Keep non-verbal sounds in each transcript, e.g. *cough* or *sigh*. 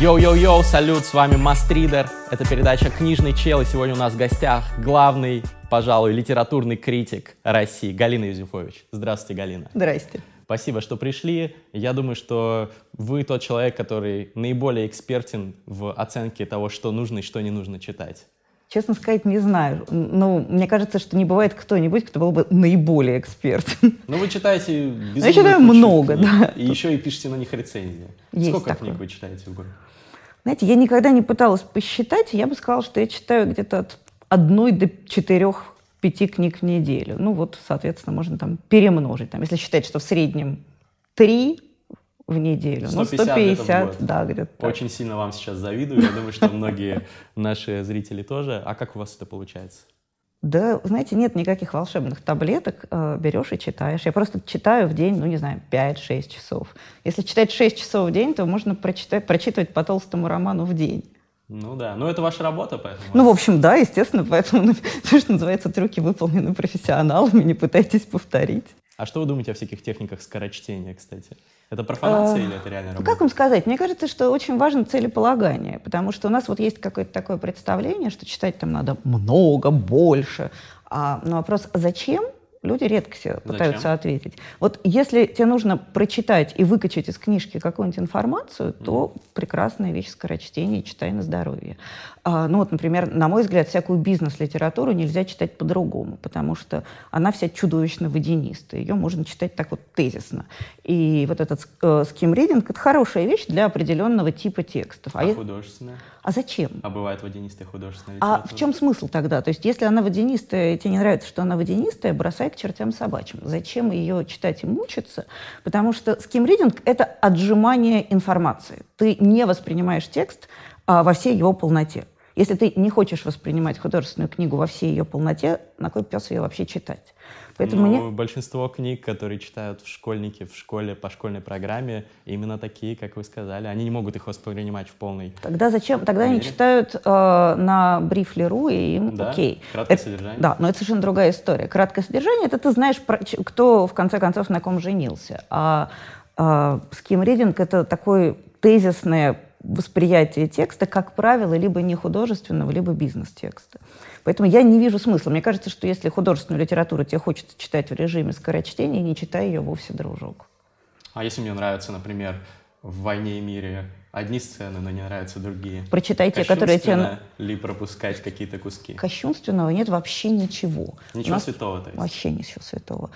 Йоу-йоу-йоу, салют, с вами Мастридер. Это передача «Книжный чел», и сегодня у нас в гостях главный, пожалуй, литературный критик России Галина Юзефович. Здравствуйте, Галина. Здрасте. Спасибо, что пришли. Я думаю, что вы тот человек, который наиболее экспертен в оценке того, что нужно и что не нужно читать. Честно сказать, не знаю. Ну, мне кажется, что не бывает кто-нибудь, кто был бы наиболее эксперт. Ну, вы читаете Ну, Я читаю много, книг, да. И еще и пишете на них рецензии. Есть Сколько такое. книг вы читаете в год? Знаете, я никогда не пыталась посчитать. Я бы сказала, что я читаю где-то от одной до четырех пяти книг в неделю. Ну вот, соответственно, можно там перемножить. Там, если считать, что в среднем три в неделю, 150 ну где-то в 150, год. да, где-то. Очень сильно вам сейчас завидую. Я думаю, что многие наши зрители тоже. А как у вас это получается? Да, знаете, нет никаких волшебных таблеток. Э, Берешь и читаешь. Я просто читаю в день, ну, не знаю, 5-6 часов. Если читать 6 часов в день, то можно прочитать, прочитывать по толстому роману в день. Ну да, ну это ваша работа, поэтому... Ну, в общем, да, естественно, поэтому *laughs* то, что называется, трюки выполнены профессионалами, не пытайтесь повторить. А что вы думаете о всяких техниках скорочтения, кстати? Это профанация А, или это реальная Ну, работа? Как вам сказать? Мне кажется, что очень важно целеполагание, потому что у нас вот есть какое-то такое представление, что читать там надо много, больше. А на вопрос «А «зачем?» люди редко себе пытаются Зачем? ответить. Вот если тебе нужно прочитать и выкачать из книжки какую-нибудь информацию, то прекрасная вещь скорочтение, читай на здоровье. А, ну вот, например, на мой взгляд, всякую бизнес-литературу нельзя читать по-другому, потому что она вся чудовищно водянистая. Ее можно читать так вот тезисно. И вот этот э, ским-ридинг – это хорошая вещь для определенного типа текстов. А е- художественная? а зачем? А бывает водянистая художественная А литература? в чем смысл тогда? То есть, если она водянистая, и тебе не нравится, что она водянистая, бросай к чертям собачьим. Зачем ее читать и мучиться? Потому что скимридинг — это отжимание информации. Ты не воспринимаешь текст а, во всей его полноте. Если ты не хочешь воспринимать художественную книгу во всей ее полноте, на кой пес ее вообще читать? Поэтому Ну, мне... большинство книг, которые читают в школьники в школе по школьной программе, именно такие, как вы сказали. Они не могут их воспринимать в полной... Тогда зачем? Тогда они читают э, на брифлеру, и им Да? окей. Краткое Это- содержание? Да, но это совершенно другая история. Краткое содержание это ты знаешь, про- кто в конце концов на ком женился. А, а ским-ридинг это такое тезисное восприятие текста, как правило, либо не художественного, либо бизнес-текста. Поэтому я не вижу смысла. Мне кажется, что если художественную литературу тебе хочется читать в режиме скорочтения, не читай ее вовсе, дружок. А если мне нравится, например, в «Войне и мире» одни сцены, но не нравятся другие? Прочитай те, которые тебе... ли пропускать какие-то куски? Кощунственного нет вообще ничего. Ничего нас- святого, то есть? Вообще ничего святого.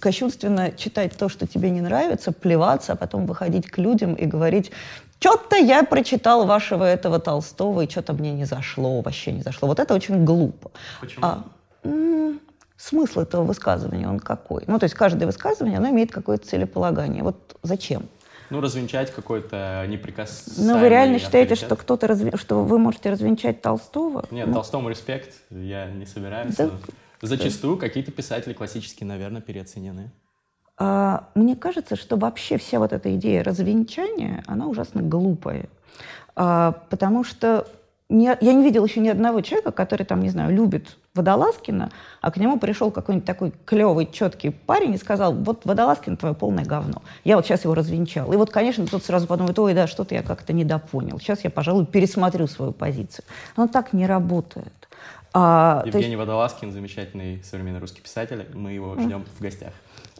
Кощунственно читать то, что тебе не нравится, плеваться, а потом выходить к людям и говорить, что-то я прочитал вашего этого Толстого, и что-то мне не зашло, вообще не зашло. Вот это очень глупо. Почему? А, м, смысл этого высказывания, он какой? Ну, то есть каждое высказывание, оно имеет какое-то целеполагание. Вот зачем? Ну, развенчать какой-то неприкасаемый Ну, вы реально считаете, авторитет? что кто-то, разве- что вы можете развенчать Толстого? Нет, Ну, Толстому респект, я не собираюсь. Да. но Зачастую какие-то писатели классические, наверное, переоценены. А, Мне кажется, что вообще вся вот эта идея развенчания, она ужасно глупая. А, Потому что не- я не видела еще ни одного человека, который, там, не знаю, любит Водолазкина, а к нему пришел какой-нибудь такой клевый, четкий парень и сказал, вот Водолазкин твое полное говно. Я вот сейчас его развенчал. И вот, конечно, тут сразу подумает, ой, да, что-то я как-то недопонял. Сейчас я, пожалуй, пересмотрю свою позицию. Но так не работает. А, то есть- Евгений Водолазкин, замечательный современный русский писатель. Мы его ждем в гостях.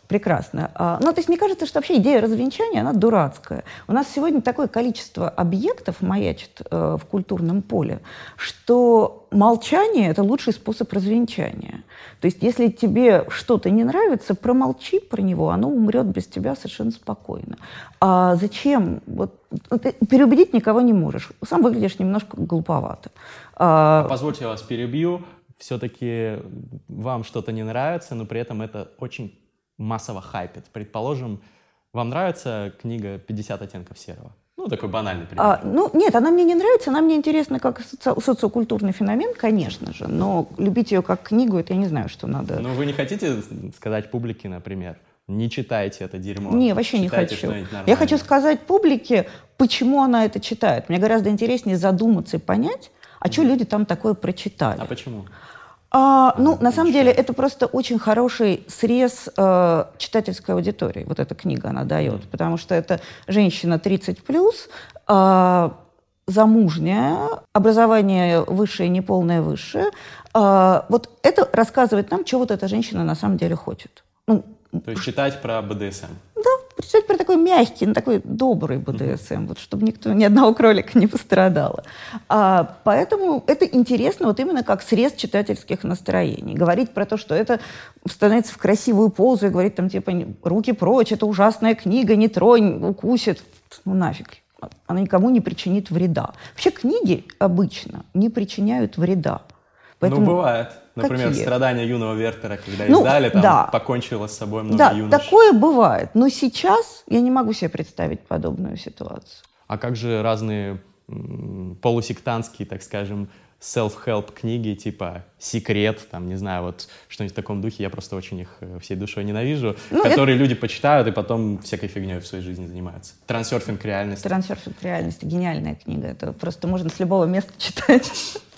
Прекрасно. А, Ну, то есть мне кажется, что вообще идея развенчания, она дурацкая. У нас сегодня такое количество объектов маячит э, в культурном поле, что молчание – это лучший способ развенчания. То есть если тебе что-то не нравится, промолчи про него, оно умрет без тебя совершенно спокойно. А зачем? Вот, ну, переубедить никого не можешь. Сам выглядишь немножко глуповато. А, Позвольте я вас перебью. Все-таки вам что-то не нравится, но при этом это очень массово хайпит. Предположим, вам нравится книга «50 оттенков серого»? Ну, такой банальный пример. А, ну, нет, она мне не нравится, она мне интересна как соци- социокультурный феномен, конечно же, но любить ее как книгу, это я не знаю, что надо. Но вы не хотите сказать публике, например, не читайте это дерьмо? не, вообще не Читайте хочу. что-нибудь Я нормальное». хочу сказать публике, почему она это читает. Мне гораздо интереснее задуматься и понять, а что люди там такое прочитали. А почему? А, ну, на самом деле, это просто очень хороший срез э, читательской аудитории. Вот эта книга она дает. Потому что это женщина 30 плюс, замужняя, образование высшее, неполное высшее. А, вот это рассказывает нам, что вот эта женщина на самом деле хочет. Ну, То есть читать про БДСМ. Да, читать про такой мягкий, ну, такой добрый БДСМ, вот, чтобы никто, ни одного кролика не пострадало. А, поэтому это интересно вот именно как срез читательских настроений. Говорить про то, что это становится в красивую позу и говорить там типа «руки прочь, это ужасная книга, не тронь, укусит». Ну нафиг она никому не причинит вреда. Вообще книги обычно не причиняют вреда. Поэтому... Ну, бывает. Например, Какие? «Страдания юного Вертера», когда ну, издали, там да. покончила с собой много да, юнош. такое бывает. Но сейчас я не могу себе представить подобную ситуацию. А как же разные полусектантские, так скажем, self-help книги типа «Секрет», там, не знаю, вот что-нибудь в таком духе, я просто очень их э, всей душой ненавижу, ну, которые это... люди почитают и потом всякой фигней в своей жизни занимаются. «Трансерфинг реальности». «Трансерфинг реальности» — гениальная книга. Это просто можно с любого места *laughs* читать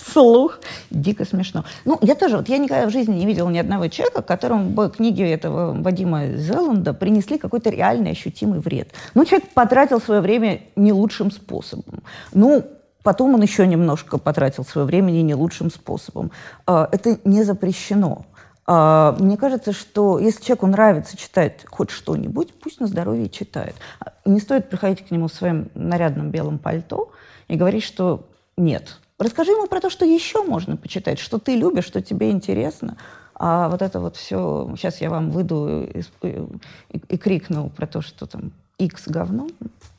вслух. Дико смешно. Ну, я тоже, вот я никогда в жизни не видела ни одного человека, которому бы книги этого Вадима Зеланда принесли какой-то реальный ощутимый вред. Ну, человек потратил свое время не лучшим способом. Ну, Потом он еще немножко потратил свое время не лучшим способом. А, это не запрещено. А, мне кажется, что если человеку нравится читать хоть что-нибудь, пусть на здоровье читает. Не стоит приходить к нему в своем нарядном белом пальто и говорить, что нет. Расскажи ему про то, что еще можно почитать, что ты любишь, что тебе интересно. А вот это вот все, сейчас я вам выйду и, и, и крикну про то, что там X говно,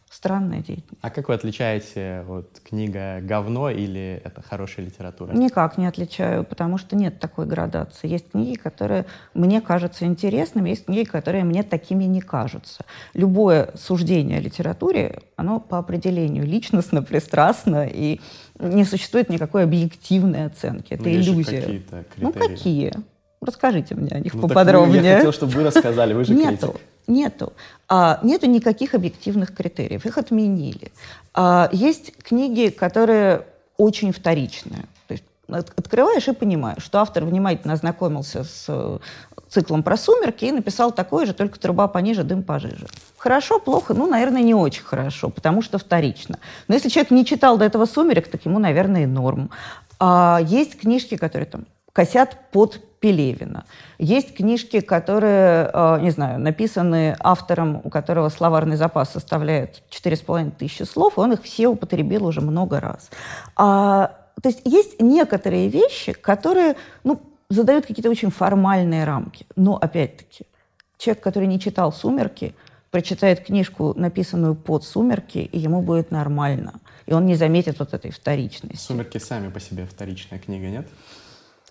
странная деятельность. А как вы отличаете вот, книга говно или это хорошая литература? Никак не отличаю, потому что нет такой градации. Есть книги, которые мне кажутся интересными, есть книги, которые мне такими не кажутся. Любое суждение о литературе, оно по определению личностно, пристрастно, и не существует никакой объективной оценки. Это ну, иллюзия. Какие-то ну какие? Расскажите мне о них ну, поподробнее. я хотел, чтобы вы рассказали, вы же Нету. критик. Нету. А, нету никаких объективных критериев. Их отменили. А, есть книги, которые очень вторичные. Открываешь и понимаешь, что автор внимательно ознакомился с э, циклом про сумерки и написал такое же, только труба пониже, дым пожиже. Хорошо, плохо? Ну, наверное, не очень хорошо, потому что вторично. Но если человек не читал до этого «Сумерек», так ему, наверное, и норм. А есть книжки, которые там косят под Пелевина. Есть книжки, которые, э, не знаю, написаны автором, у которого словарный запас составляет 4,5 тысячи слов, и он их все употребил уже много раз. А, то есть есть некоторые вещи, которые ну, задают какие-то очень формальные рамки. Но, опять-таки, человек, который не читал «Сумерки», прочитает книжку, написанную под «Сумерки», и ему будет нормально. И он не заметит вот этой вторичности. «Сумерки» сами по себе вторичная книга, нет?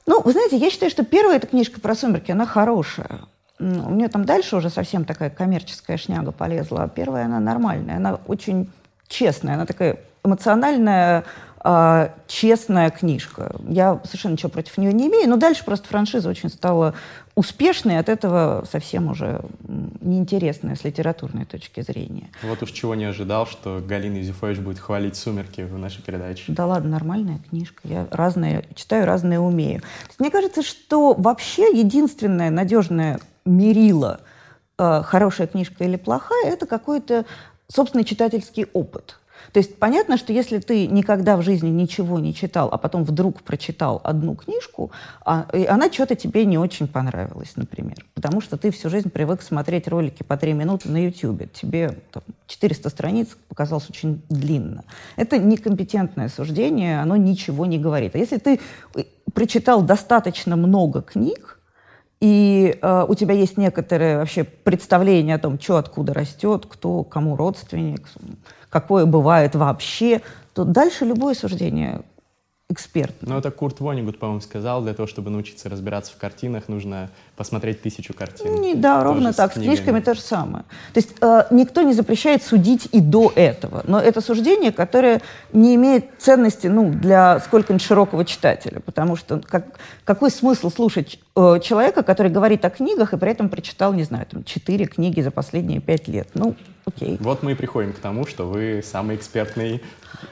Ну, вы знаете, я считаю, что первая эта книжка про сумерки, она хорошая. У нее там дальше уже совсем такая коммерческая шняга полезла. А первая, она нормальная, она очень честная, она такая эмоциональная, э, честная книжка. Я совершенно ничего против нее не имею, но дальше просто франшиза очень стала успешной, от этого совсем уже неинтересная с литературной точки зрения. Вот уж чего не ожидал, что Галина Юзефович будет хвалить «Сумерки» в нашей передаче. Да ладно, нормальная книжка. Я разные читаю, разные умею. Мне кажется, что вообще единственное надежное мерило, э, хорошая книжка или плохая, это какой-то собственный читательский опыт – то есть понятно, что если ты никогда в жизни ничего не читал, а потом вдруг прочитал одну книжку, а, и она что-то тебе не очень понравилась, например, потому что ты всю жизнь привык смотреть ролики по три минуты на YouTube, тебе там, 400 страниц показалось очень длинно. Это некомпетентное суждение, оно ничего не говорит. А если ты э, прочитал достаточно много книг, и э, у тебя есть некоторое вообще представление о том, что откуда растет, кто кому родственник, какое бывает вообще, то дальше любое суждение эксперт. Ну, это Курт Вонигут, по-моему, сказал, для того, чтобы научиться разбираться в картинах, нужно посмотреть тысячу картин. Не, да, Тоже ровно так. С, с книжками то же самое. То есть э, никто не запрещает судить и до этого. Но это суждение, которое не имеет ценности ну, для сколько-нибудь широкого читателя. Потому что как, какой смысл слушать э, человека, который говорит о книгах и при этом прочитал, не знаю, там, четыре книги за последние пять лет? Ну, окей. Вот мы и приходим к тому, что вы самый экспертный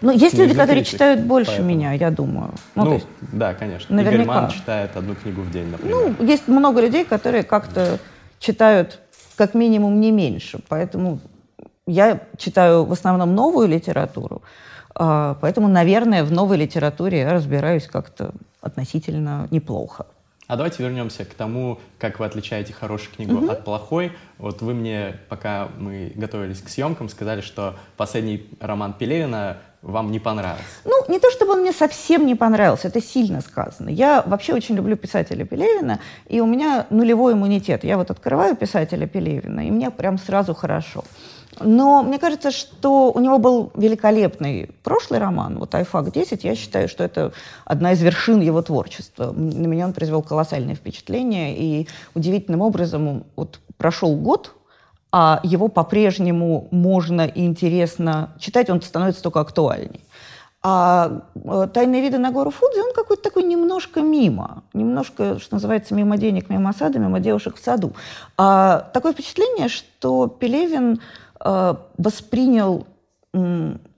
Ну, есть люди, которые критик, читают больше поэтому. меня, я думаю. Ну, ну есть, да, конечно. Наверняка. Игорь Ман читает одну книгу в день, например. Ну, есть много людей, которые как-то читают как минимум не меньше. Поэтому я читаю в основном новую литературу. А, поэтому, наверное, в новой литературе я разбираюсь как-то относительно неплохо. А давайте вернемся к тому, как вы отличаете хорошую книгу угу. от плохой. Вот вы мне, пока мы готовились к съемкам, сказали, что последний роман Пелевина вам не понравился. Ну, не то чтобы он мне совсем не понравился, это сильно сказано. Я вообще очень люблю писателя Пелевина, и у меня нулевой иммунитет. Я вот открываю писателя Пелевина, и мне прям сразу хорошо. Но мне кажется, что у него был великолепный прошлый роман, вот «Айфак-10». Я считаю, что это одна из вершин его творчества. На меня он произвел колоссальное впечатление, и удивительным образом вот прошел год, а его по-прежнему можно и интересно читать, он становится только актуальней. А э, «Тайные виды на гору Фудзи» он какой-то такой немножко мимо. Немножко, что называется, мимо денег, мимо сада, мимо девушек в саду. А такое впечатление, что Пелевин воспринял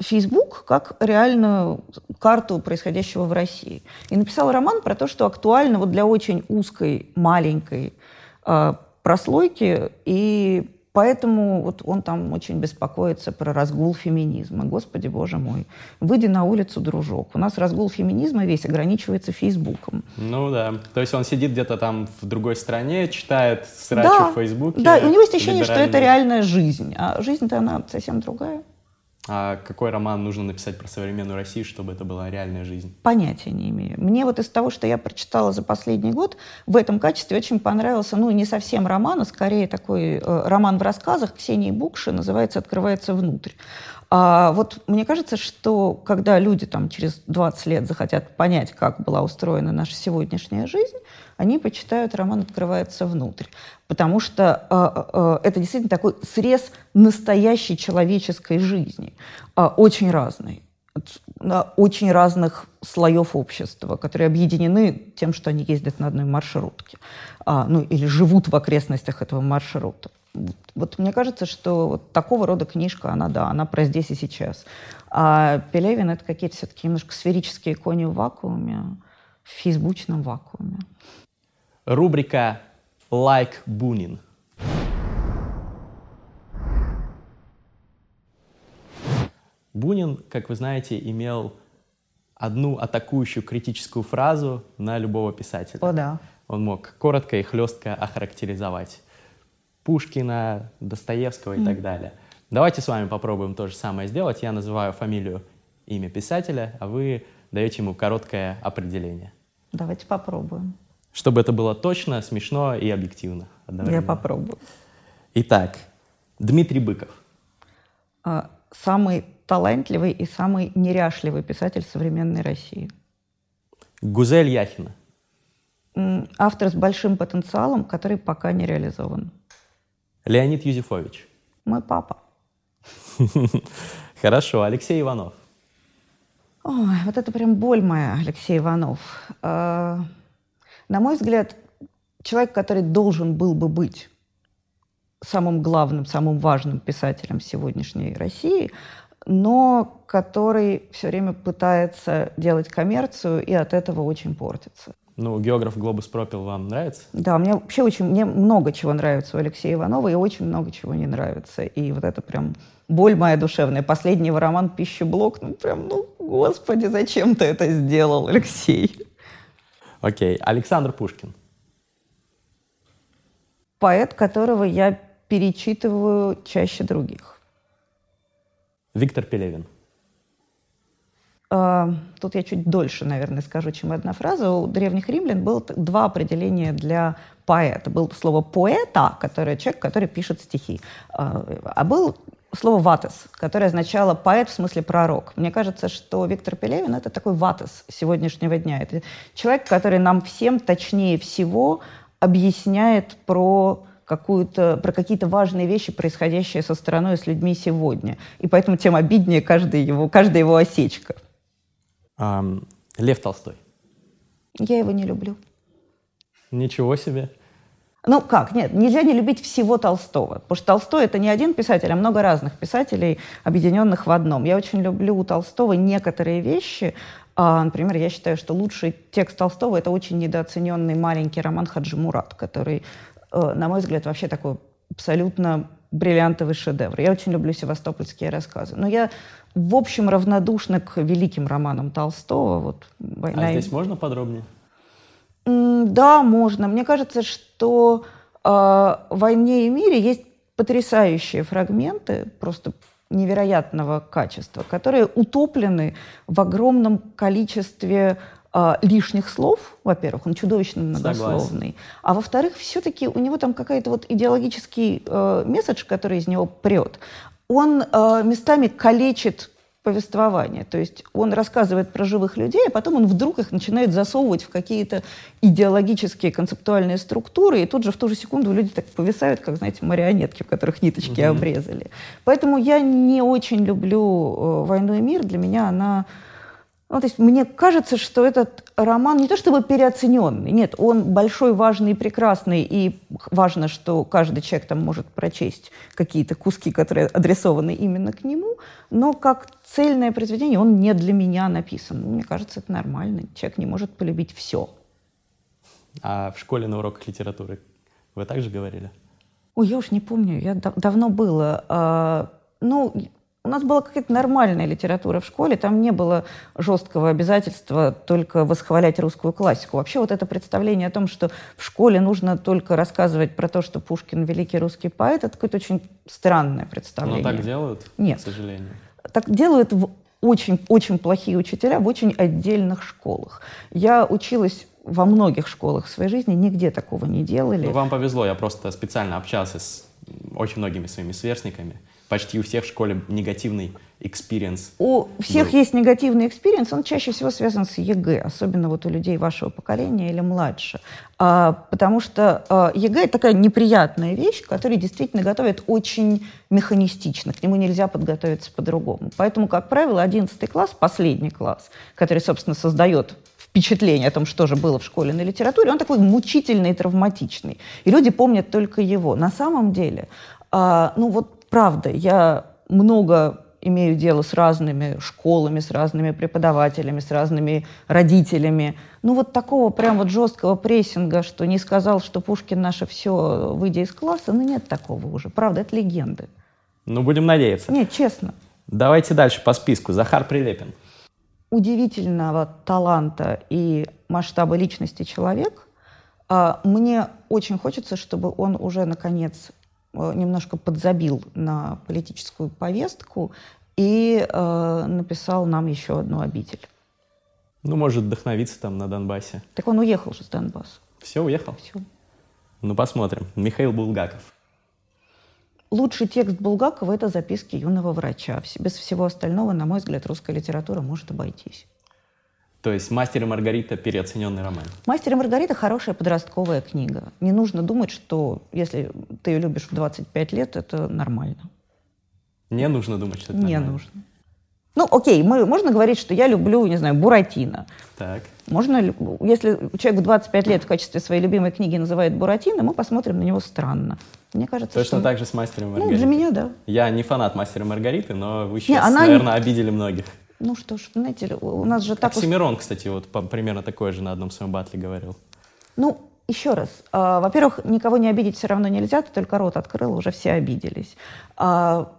Facebook как реальную карту происходящего в России. И написал роман про то, что актуально вот для очень узкой, маленькой э, прослойки. И поэтому вот он там очень беспокоится про разгул феминизма. Господи, боже мой. Выйди на улицу, дружок. У нас разгул феминизма весь ограничивается Фейсбуком. Ну да. То есть он сидит где-то там в другой стране, читает срачи да, в Фейсбуке. Да, и у него есть ощущение, что это реальная жизнь. А жизнь-то она совсем другая. А какой роман нужно написать про современную Россию, чтобы это была реальная жизнь? Понятия не имею. Мне вот из того, что я прочитала за последний год, в этом качестве очень понравился, ну, не совсем роман, а скорее такой э, роман в рассказах Ксении Букши, называется «Открывается внутрь». А вот мне кажется, что когда люди там через 20 лет захотят понять, как была устроена наша сегодняшняя жизнь, они почитают роман «Открывается внутрь». Потому что э, э, это действительно такой срез настоящей человеческой жизни, э, очень разный очень разных слоев общества, которые объединены тем, что они ездят на одной маршрутке, а, ну или живут в окрестностях этого маршрута. Вот, мне кажется, что вот такого рода книжка, она, да, она про здесь и сейчас. А Пелевин — это какие-то все-таки немножко сферические кони в вакууме, в фейсбучном вакууме. Рубрика «Лайк Бунин». Бунин, как вы знаете, имел одну атакующую критическую фразу на любого писателя. О, да. Он мог коротко и хлестко охарактеризовать Пушкина, Достоевского и mm. так далее. Давайте с вами попробуем то же самое сделать. Я называю фамилию, имя писателя, а вы даете ему короткое определение. Давайте попробуем чтобы это было точно, смешно и объективно. Я попробую. Итак, Дмитрий Быков. А, самый талантливый и самый неряшливый писатель современной России. Гузель Яхина. Автор с большим потенциалом, который пока не реализован. Леонид Юзефович. Мой папа. *laughs* Хорошо. Алексей Иванов. Ой, вот это прям боль моя, Алексей Иванов. А, на мой взгляд, человек, который должен был бы быть самым главным, самым важным писателем сегодняшней России, но который все время пытается делать коммерцию и от этого очень портится. Ну, географ Глобус пропил вам нравится? Да, мне вообще очень, мне много чего нравится у Алексея Иванова и очень много чего не нравится. И вот это прям боль моя душевная. Последний его роман «Пищеблок», ну прям, ну, господи, зачем ты это сделал, Алексей? Окей. Александр Пушкин. Поэт, которого я перечитываю чаще других. Виктор Пелевин. Тут я чуть дольше, наверное, скажу, чем одна фраза. У древних римлян было два определения для поэта. Было слово «поэта», которое человек, который пишет стихи. Uh, а был слово «ватес», которое означало «поэт» в смысле «пророк». Мне кажется, что Виктор Пелевин — это такой ватес сегодняшнего дня. Это человек, который нам всем точнее всего объясняет про какую-то, про какие-то важные вещи, происходящие со страной с людьми сегодня. И поэтому тем обиднее каждая его, каждая его осечка. Um, Лев Толстой. Я его не люблю. Ничего себе. Ну как, нет, нельзя не любить всего Толстого, потому что Толстой это не один писатель, а много разных писателей, объединенных в одном. Я очень люблю у Толстого некоторые вещи. А, например, я считаю, что лучший текст Толстого это очень недооцененный маленький роман Хаджи Мурат, который, э, на мой взгляд, вообще такой абсолютно бриллиантовый шедевр. Я очень люблю севастопольские рассказы. Но я, в общем, равнодушна к великим романам Толстого. Вот, «Война а здесь можно подробнее? Да, можно. Мне кажется, что э, в «Войне и мире» есть потрясающие фрагменты, просто невероятного качества, которые утоплены в огромном количестве э, лишних слов, во-первых, он чудовищно многословный, Согласен. а во-вторых, все-таки у него там какой-то вот идеологический э, месседж, который из него прет, он э, местами калечит повествование. То есть он рассказывает про живых людей, а потом он вдруг их начинает засовывать в какие-то идеологические концептуальные структуры, и тут же в ту же секунду люди так повисают, как, знаете, марионетки, в которых ниточки mm-hmm. обрезали. Поэтому я не очень люблю э, «Войну и мир». Для меня она ну, то есть мне кажется, что этот роман не то чтобы переоцененный, нет, он большой, важный и прекрасный, и важно, что каждый человек там может прочесть какие-то куски, которые адресованы именно к нему, но как цельное произведение он не для меня написан. Мне кажется, это нормально. Человек не может полюбить все. А в школе на уроках литературы вы также говорили? Ой, я уж не помню, я дав давно было. А, ну, у нас была какая-то нормальная литература в школе, там не было жесткого обязательства только восхвалять русскую классику. Вообще вот это представление о том, что в школе нужно только рассказывать про то, что Пушкин великий русский поэт, это какое-то очень странное представление. Но так делают, Нет. к сожалению? Так делают в очень, очень плохие учителя в очень отдельных школах. Я училась во многих школах в своей жизни, нигде такого не делали. Ну, вам повезло, я просто специально общался с очень многими своими сверстниками, почти у всех в школе негативный experience. У всех был. есть негативный experience, он чаще всего связан с ЕГЭ, особенно вот у людей вашего поколения или младше. А, потому что а, ЕГЭ — это такая неприятная вещь, которая действительно готовит очень механистично, к нему нельзя подготовиться по-другому. Поэтому, как правило, 11 класс, последний класс, который, собственно, создает впечатление о том, что же было в школе на литературе, он такой мучительный и травматичный. И люди помнят только его. На самом деле, а, ну вот правда, я много имею дело с разными школами, с разными преподавателями, с разными родителями. Ну вот такого прям вот жесткого прессинга, что не сказал, что Пушкин наше все, выйдя из класса, ну нет такого уже. Правда, это легенды. Ну, будем надеяться. Нет, честно. Давайте дальше по списку. Захар Прилепин. Удивительного таланта и масштаба личности человек. А, мне очень хочется, чтобы он уже, наконец, немножко подзабил на политическую повестку и э, написал нам еще одну обитель. Ну, может, вдохновиться там на Донбассе. Так он уехал же с Донбасса. Все, уехал? Все. Ну, посмотрим. Михаил Булгаков. Лучший текст Булгакова – это записки юного врача. Без всего остального, на мой взгляд, русская литература может обойтись. То есть «Мастер и Маргарита» — переоцененный роман. «Мастер и Маргарита» — хорошая подростковая книга. Не нужно думать, что если ты ее любишь в 25 лет, это нормально. Не нужно думать, что это Не нормально. нужно. Ну, окей, мы, можно говорить, что я люблю, не знаю, Буратино. Так. Можно, если человек в 25 лет в качестве своей любимой книги называет Буратино, мы посмотрим на него странно. Мне кажется, Точно что... так же с «Мастером и Маргаритой». Ну, для меня, да. Я не фанат «Мастера и Маргариты», но вы сейчас, не, она... наверное, обидели многих. Ну что ж, знаете, у нас же так... Оксимирон, кстати, вот примерно такое же на одном своем батле говорил. Ну, еще раз. А, во-первых, никого не обидеть все равно нельзя, ты только рот открыл, уже все обиделись. А,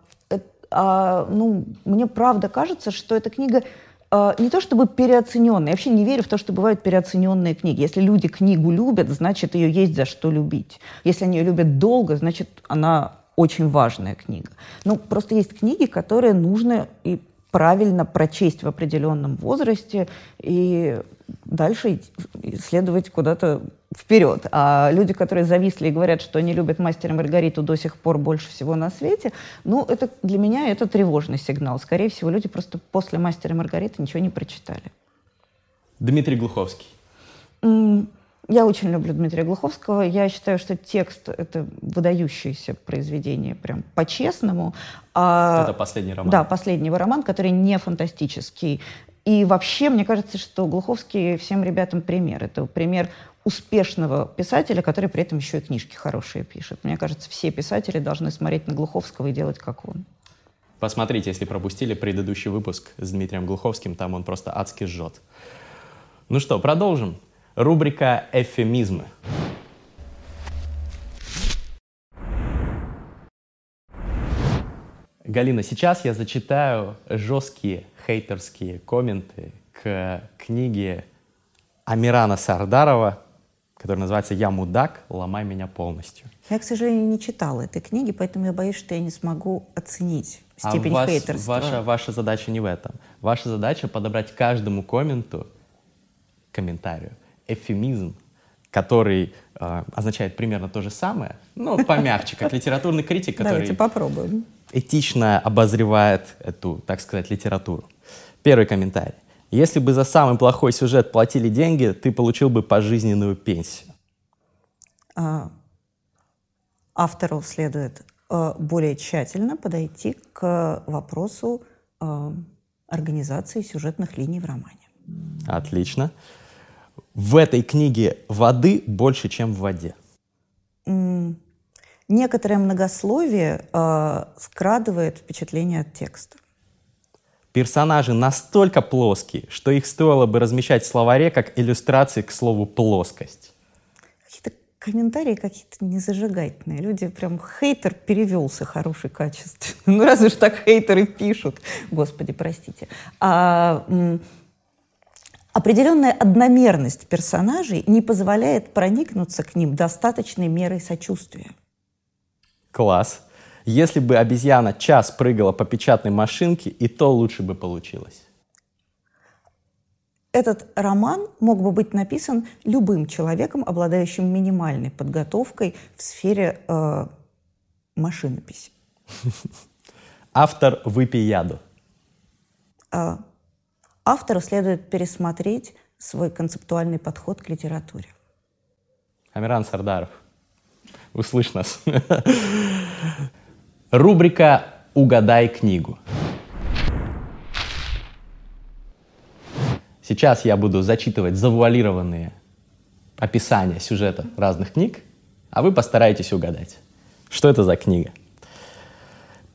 а, ну, мне правда кажется, что эта книга а, не то чтобы переоцененная. Я вообще не верю в то, что бывают переоцененные книги. Если люди книгу любят, значит, ее есть за что любить. Если они ее любят долго, значит, она очень важная книга. Ну, просто есть книги, которые нужно и правильно прочесть в определенном возрасте и дальше следовать куда-то вперед. А люди, которые зависли и говорят, что они любят мастера Маргариту до сих пор больше всего на свете, ну, это для меня это тревожный сигнал. Скорее всего, люди просто после мастера Маргариты ничего не прочитали. Дмитрий Глуховский. Я очень люблю Дмитрия Глуховского. Я считаю, что текст — это выдающееся произведение, прям по-честному. А, это последний роман. Да, последний роман, который не фантастический. И вообще, мне кажется, что Глуховский всем ребятам пример. Это пример успешного писателя, который при этом еще и книжки хорошие пишет. Мне кажется, все писатели должны смотреть на Глуховского и делать как он. Посмотрите, если пропустили предыдущий выпуск с Дмитрием Глуховским, там он просто адски жжет. Ну что, продолжим. Рубрика «Эфемизмы». Галина, сейчас я зачитаю жесткие хейтерские комменты к книге Амирана Сардарова, которая называется «Я мудак, ломай меня полностью». Я, к сожалению, не читала этой книги, поэтому я боюсь, что я не смогу оценить а степень а вас, хейтерства. Ваша, ваша задача не в этом. Ваша задача подобрать каждому комменту, комментарию, эфемизм, который э, означает примерно то же самое, но помягче, как литературный критик, который Давайте попробуем. этично обозревает эту, так сказать, литературу. Первый комментарий. Если бы за самый плохой сюжет платили деньги, ты получил бы пожизненную пенсию. А, автору следует э, более тщательно подойти к вопросу э, организации сюжетных линий в романе. Отлично. В этой книге воды больше, чем в воде. Некоторое многословие э, скрадывает впечатление от текста. Персонажи настолько плоские, что их стоило бы размещать в словаре как иллюстрации к слову «плоскость». Какие-то комментарии какие-то незажигательные. Люди прям хейтер перевелся хороший качество. *laughs* Ну разве ж так хейтеры пишут. Господи, простите. А, определенная одномерность персонажей не позволяет проникнуться к ним достаточной мерой сочувствия. Класс. Если бы обезьяна час прыгала по печатной машинке, и то лучше бы получилось. Этот роман мог бы быть написан любым человеком, обладающим минимальной подготовкой в сфере э, машинописи. *laughs* Автор «Выпей яду». Автору следует пересмотреть свой концептуальный подход к литературе. Амиран Сардаров, услышь нас. *laughs* Рубрика «Угадай книгу». Сейчас я буду зачитывать завуалированные описания сюжета разных книг, а вы постараетесь угадать, что это за книга.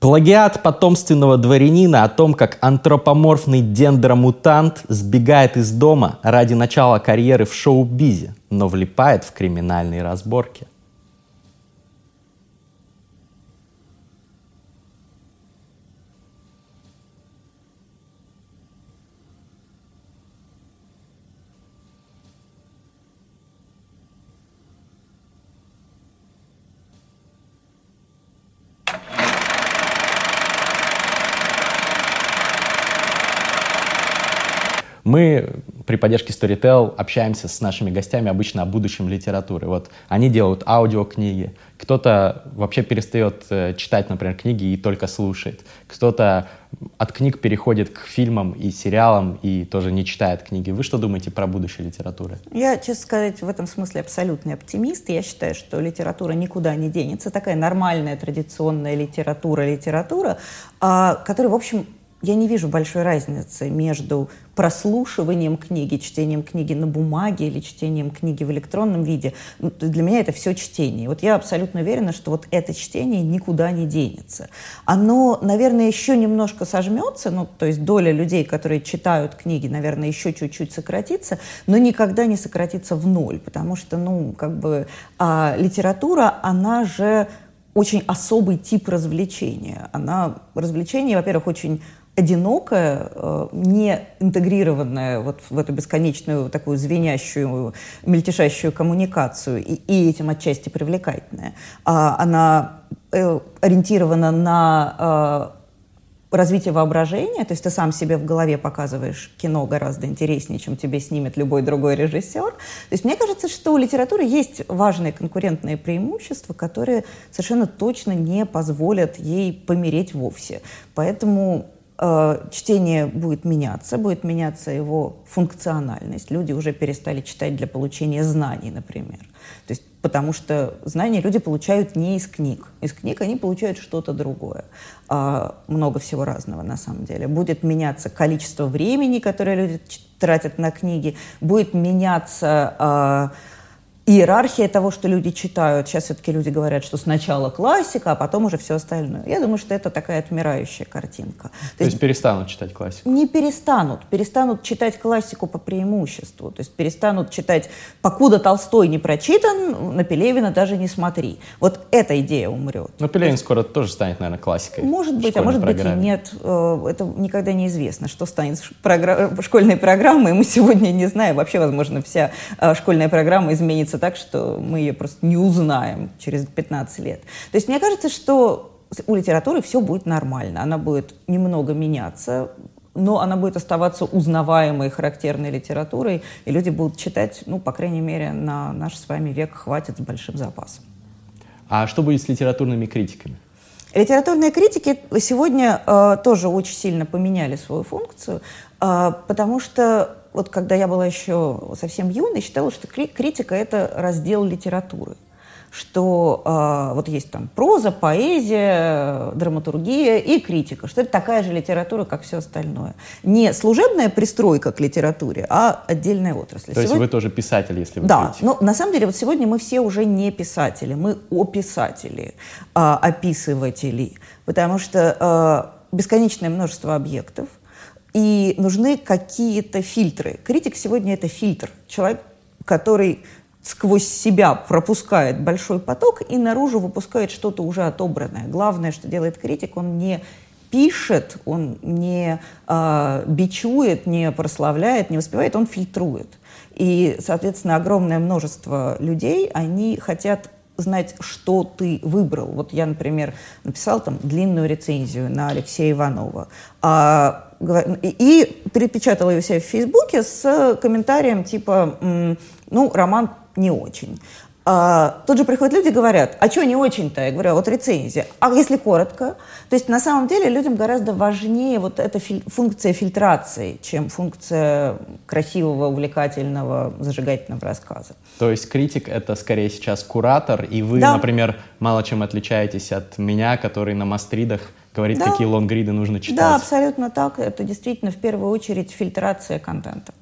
Плагиат потомственного дворянина о том, как антропоморфный дендромутант сбегает из дома ради начала карьеры в шоу-бизе, но влипает в криминальные разборки. Мы при поддержке Storytel общаемся с нашими гостями обычно о будущем литературы. Вот они делают аудиокниги, кто-то вообще перестает э, читать, например, книги и только слушает, кто-то от книг переходит к фильмам и сериалам и тоже не читает книги. Вы что думаете про будущее литературы? Я, честно сказать, в этом смысле абсолютный оптимист. Я считаю, что литература никуда не денется. Такая нормальная традиционная литература, литература, а, которая, в общем, я не вижу большой разницы между прослушиванием книги, чтением книги на бумаге или чтением книги в электронном виде. Ну, для меня это все чтение. Вот я абсолютно уверена, что вот это чтение никуда не денется. Оно, наверное, еще немножко сожмется, ну, то есть доля людей, которые читают книги, наверное, еще чуть-чуть сократится, но никогда не сократится в ноль, потому что, ну, как бы а, литература, она же очень особый тип развлечения. Она, развлечение, во-первых, очень одинокая, э, не интегрированная вот в эту бесконечную такую звенящую, мельтешащую коммуникацию и, и этим отчасти привлекательная. А она э, ориентирована на э, развитие воображения, то есть ты сам себе в голове показываешь кино гораздо интереснее, чем тебе снимет любой другой режиссер. То есть мне кажется, что у литературы есть важные конкурентные преимущества, которые совершенно точно не позволят ей помереть вовсе. Поэтому чтение будет меняться, будет меняться его функциональность. Люди уже перестали читать для получения знаний, например. То есть, потому что знания люди получают не из книг. Из книг они получают что-то другое. А, много всего разного на самом деле. Будет меняться количество времени, которое люди тратят на книги. Будет меняться а, иерархия того, что люди читают. Сейчас все-таки люди говорят, что сначала классика, а потом уже все остальное. Я думаю, что это такая отмирающая картинка. То, То есть, перестанут читать классику? Не перестанут. Перестанут читать классику по преимуществу. То есть перестанут читать, покуда Толстой не прочитан, на Пелевина даже не смотри. Вот эта идея умрет. Но Пелевин есть, скоро тоже станет, наверное, классикой. Может быть, а может программе. быть и нет. Э, это никогда неизвестно, что станет школьной программой. Мы сегодня не знаем. Вообще, возможно, вся э, школьная программа изменится изменится так, что мы ее просто не узнаем через 15 лет. То есть мне кажется, что у литературы все будет нормально. Она будет немного меняться, но она будет оставаться узнаваемой, характерной литературой, и люди будут читать, ну, по крайней мере, на наш с вами век хватит с большим запасом. А что будет с литературными критиками? Литературные критики сегодня э, тоже очень сильно поменяли свою функцию, э, потому что вот когда я была еще совсем юной, считала, что критика — это раздел литературы что э, вот есть там проза, поэзия, драматургия и критика, что это такая же литература, как все остальное. Не служебная пристройка к литературе, а отдельная отрасль. То сегодня... есть вы тоже писатель, если вы Да, критик. но на самом деле вот сегодня мы все уже не писатели, мы описатели, э, описыватели, потому что э, бесконечное множество объектов, и нужны какие-то фильтры. Критик сегодня это фильтр. Человек, который сквозь себя пропускает большой поток и наружу выпускает что-то уже отобранное. Главное, что делает критик, он не пишет, он не э, бичует, не прославляет, не воспевает, он фильтрует. И, соответственно, огромное множество людей, они хотят знать, что ты выбрал. Вот я, например, написал там длинную рецензию на Алексея Иванова. А, и перепечатала ее себя в Фейсбуке с комментарием типа, ну, роман не очень. А, тут же приходят люди и говорят, а что не очень-то? Я говорю, а вот рецензия. А если коротко? То есть на самом деле людям гораздо важнее вот эта фи- функция фильтрации, чем функция красивого, увлекательного, зажигательного рассказа. То есть критик — это скорее сейчас куратор, и вы, да. например, мало чем отличаетесь от меня, который на мастридах говорит, да. какие лонгриды нужно читать. Да, абсолютно так. Это действительно в первую очередь фильтрация контента.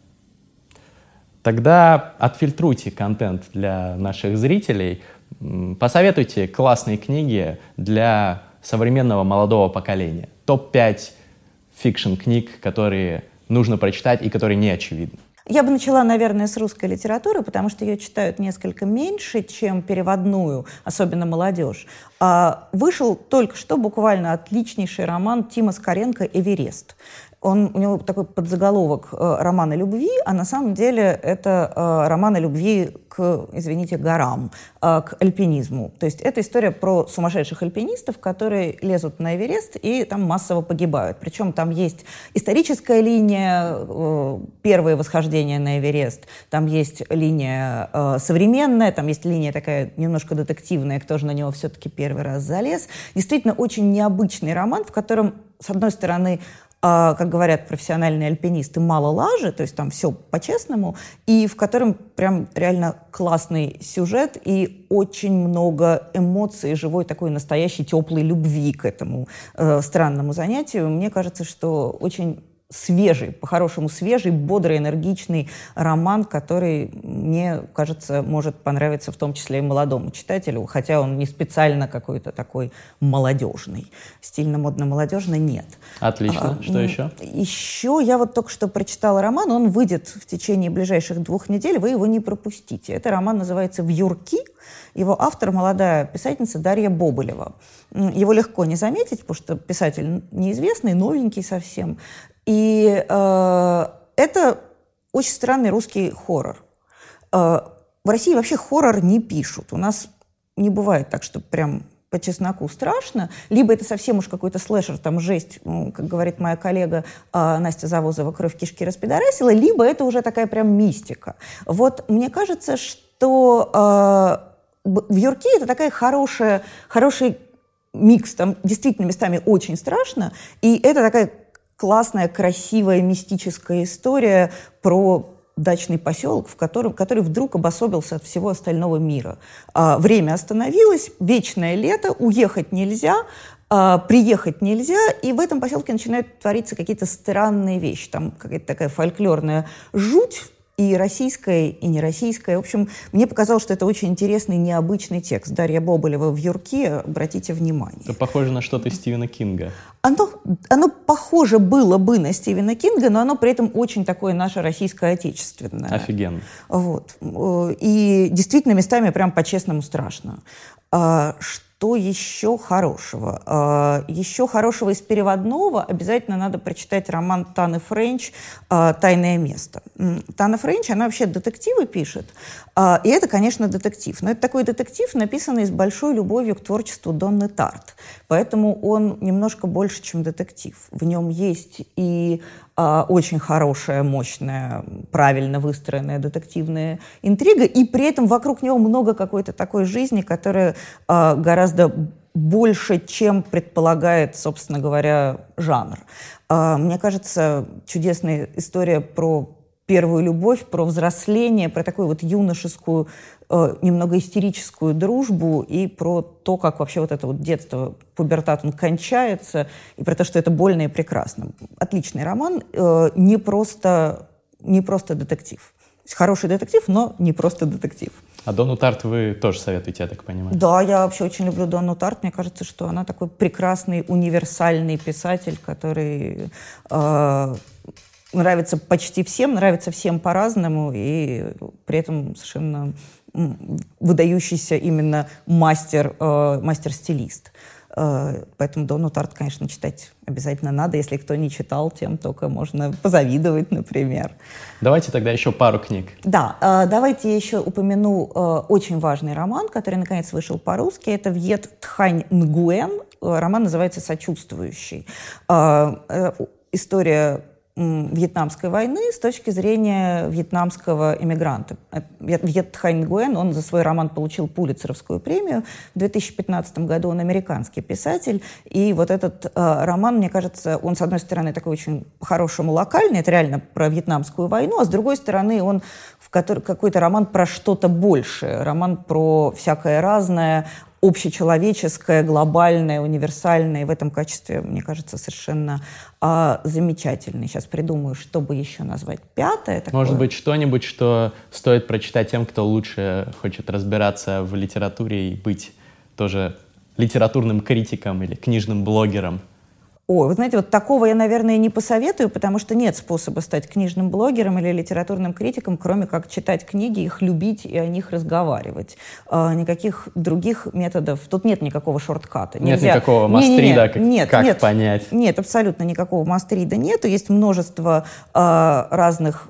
Тогда отфильтруйте контент для наших зрителей, посоветуйте классные книги для современного молодого поколения. Топ-5 fiction книг, которые нужно прочитать и которые не очевидны. Я бы начала, наверное, с русской литературы, потому что ее читают несколько меньше, чем переводную, особенно молодежь. А вышел только что буквально отличнейший роман Тима Скоренко «Эверест». Он, у него такой подзаголовок э, романа любви, а на самом деле это э, роман о любви к, извините, горам, э, к альпинизму. То есть это история про сумасшедших альпинистов, которые лезут на Эверест и там массово погибают. Причем там есть историческая линия, первое восхождение на Эверест, там есть линия современная, там есть линия такая немножко детективная, кто же на него все-таки первый раз залез. Действительно очень необычный роман, в котором, с одной стороны, а, как говорят профессиональные альпинисты, мало лажи, то есть там все по-честному, и в котором прям реально классный сюжет и очень много эмоций, живой такой настоящей теплой любви к этому э, странному занятию. Мне кажется, что очень свежий, по-хорошему свежий, бодрый, энергичный роман, который, мне кажется, может понравиться в том числе и молодому читателю, хотя он не специально какой-то такой молодежный. Стильно-модно-молодежный нет. Отлично. А, что еще? Еще я вот только что прочитала роман, он выйдет в течение ближайших двух недель, вы его не пропустите. Это роман называется «Вьюрки», его автор молодая писательница Дарья Бобылева. Его легко не заметить, потому что писатель неизвестный, новенький совсем. И э, это очень странный русский хоррор. Э, в России вообще хоррор не пишут. У нас не бывает так, что прям по чесноку страшно, либо это совсем уж какой-то слэшер, там жесть, ну, как говорит моя коллега э, Настя Завозова, кровь кишки распидорасила, либо это уже такая прям мистика. Вот мне кажется, что э, в Юрке это такая хорошая, хороший микс, там действительно местами очень страшно, и это такая классная, красивая, мистическая история про дачный поселок, в котором, который вдруг обособился от всего остального мира. А, время остановилось, вечное лето, уехать нельзя, а, приехать нельзя, и в этом поселке начинают твориться какие-то странные вещи. Там какая-то такая фольклорная жуть, и российское, и нероссийское. В общем, мне показалось, что это очень интересный, необычный текст. Дарья Боболева в «Юрке», обратите внимание. Это похоже на что-то Стивена Кинга. Оно, оно похоже было бы на Стивена Кинга, но оно при этом очень такое наше российское отечественное. Офигенно. Вот. И действительно местами прям по-честному страшно. А, что еще хорошего? А, еще хорошего из переводного обязательно надо прочитать роман Таны Френч а, «Тайное место». Тана Френч, она вообще детективы пишет, и это, конечно, детектив. Но это такой детектив, написанный с большой любовью к творчеству Донны Тарт. Поэтому он немножко больше, чем детектив. В нем есть и а, очень хорошая, мощная, правильно выстроенная детективная интрига, и при этом вокруг него много какой-то такой жизни, которая а, гораздо больше, чем предполагает, собственно говоря, жанр. А, мне кажется, чудесная история про первую любовь, про взросление, про такую вот юношескую Э, немного истерическую дружбу и про то, как вообще вот это вот детство, пубертат, он кончается, и про то, что это больно и прекрасно. Отличный роман, э, не просто, не просто детектив. Хороший детектив, но не просто детектив. А Дону Тарт вы тоже советуете, я так понимаю? Да, я вообще очень люблю Дону Тарт. Мне кажется, что она такой прекрасный, универсальный писатель, который э, нравится почти всем, нравится всем по-разному, и при этом совершенно выдающийся именно мастер, э, мастер-стилист. Э, поэтому Дону Тарт, конечно, читать обязательно надо. Если кто не читал, тем только можно позавидовать, например. Давайте тогда еще пару книг. Да, э, давайте я еще упомяну э, очень важный роман, который, наконец, вышел по-русски. Это «Вьет Тхань Нгуэн». Роман называется «Сочувствующий». Э, э, история Вьетнамской войны с точки зрения вьетнамского иммигранта. Э, Вьет Хань Гуэн, он за свой роман получил Пулицеровскую премию. В 2015 году он американский писатель. И вот этот э, роман, мне кажется, он, с одной стороны, такой очень хорошему локальный, это реально про вьетнамскую войну, а с другой стороны, он в который, какой-то роман про что-то большее, роман про всякое разное, общечеловеческое, глобальное, универсальное. И в этом качестве, мне кажется, совершенно а, замечательный. Сейчас придумаю, чтобы еще назвать пятое. Такое. Может быть, что-нибудь, что стоит прочитать тем, кто лучше хочет разбираться в литературе и быть тоже литературным критиком или книжным блогером. Ой, вы знаете, вот такого я, наверное, не посоветую, потому что нет способа стать книжным блогером или литературным критиком, кроме как читать книги, их любить и о них разговаривать. А, никаких других методов, тут нет никакого шортката. Нет Нельзя... никакого мастрида, как, нет, как нет, понять? Нет, абсолютно никакого мастрида нету. Есть множество а, разных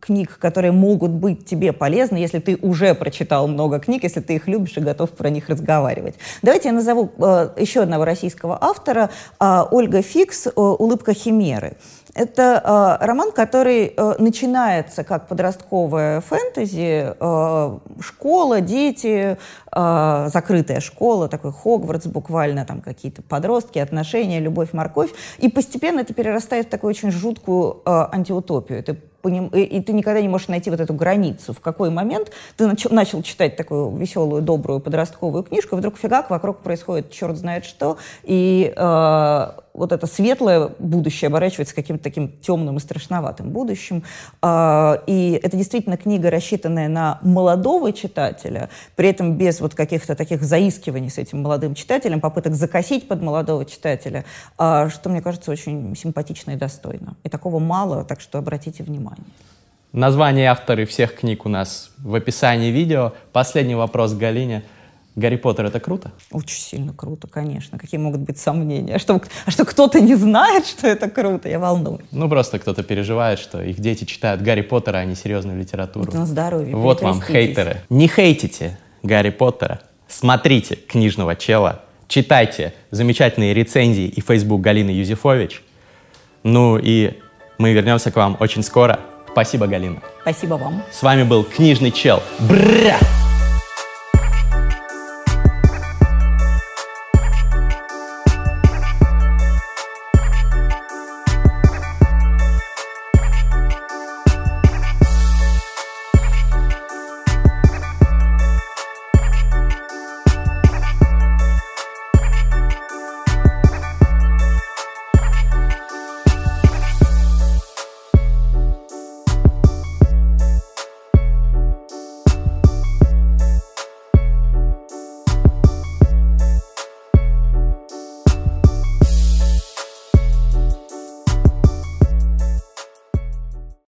книг, которые могут быть тебе полезны, если ты уже прочитал много книг, если ты их любишь и готов про них разговаривать. Давайте я назову э, еще одного российского автора, э, Ольга Фикс э, «Улыбка Химеры». Это э, роман, который э, начинается как подростковая фэнтези, э, школа, дети, э, закрытая школа, такой Хогвартс буквально, там какие-то подростки, отношения, любовь, морковь, и постепенно это перерастает в такую очень жуткую э, антиутопию. Это и ты никогда не можешь найти вот эту границу, в какой момент ты начал, начал читать такую веселую, добрую подростковую книжку, и вдруг фигак, вокруг происходит черт знает что, и э, вот это светлое будущее оборачивается каким-то таким темным и страшноватым будущим. Э, и это действительно книга, рассчитанная на молодого читателя, при этом без вот каких-то таких заискиваний с этим молодым читателем, попыток закосить под молодого читателя, э, что, мне кажется, очень симпатично и достойно. И такого мало, так что обратите внимание. Название авторы всех книг у нас в описании видео. Последний вопрос Галине. Гарри Поттер это круто? Очень сильно круто, конечно. Какие могут быть сомнения? А что, а что кто-то не знает, что это круто? Я волнуюсь. Ну, просто кто-то переживает, что их дети читают Гарри Поттера, а не серьезную литературу. Вот на здоровье. Вот вам хейтеры. Не хейтите Гарри Поттера. Смотрите книжного чела. Читайте замечательные рецензии и Facebook Галины Юзефович. Ну и мы вернемся к вам очень скоро. Спасибо, Галина. Спасибо вам. С вами был Книжный чел. Бра!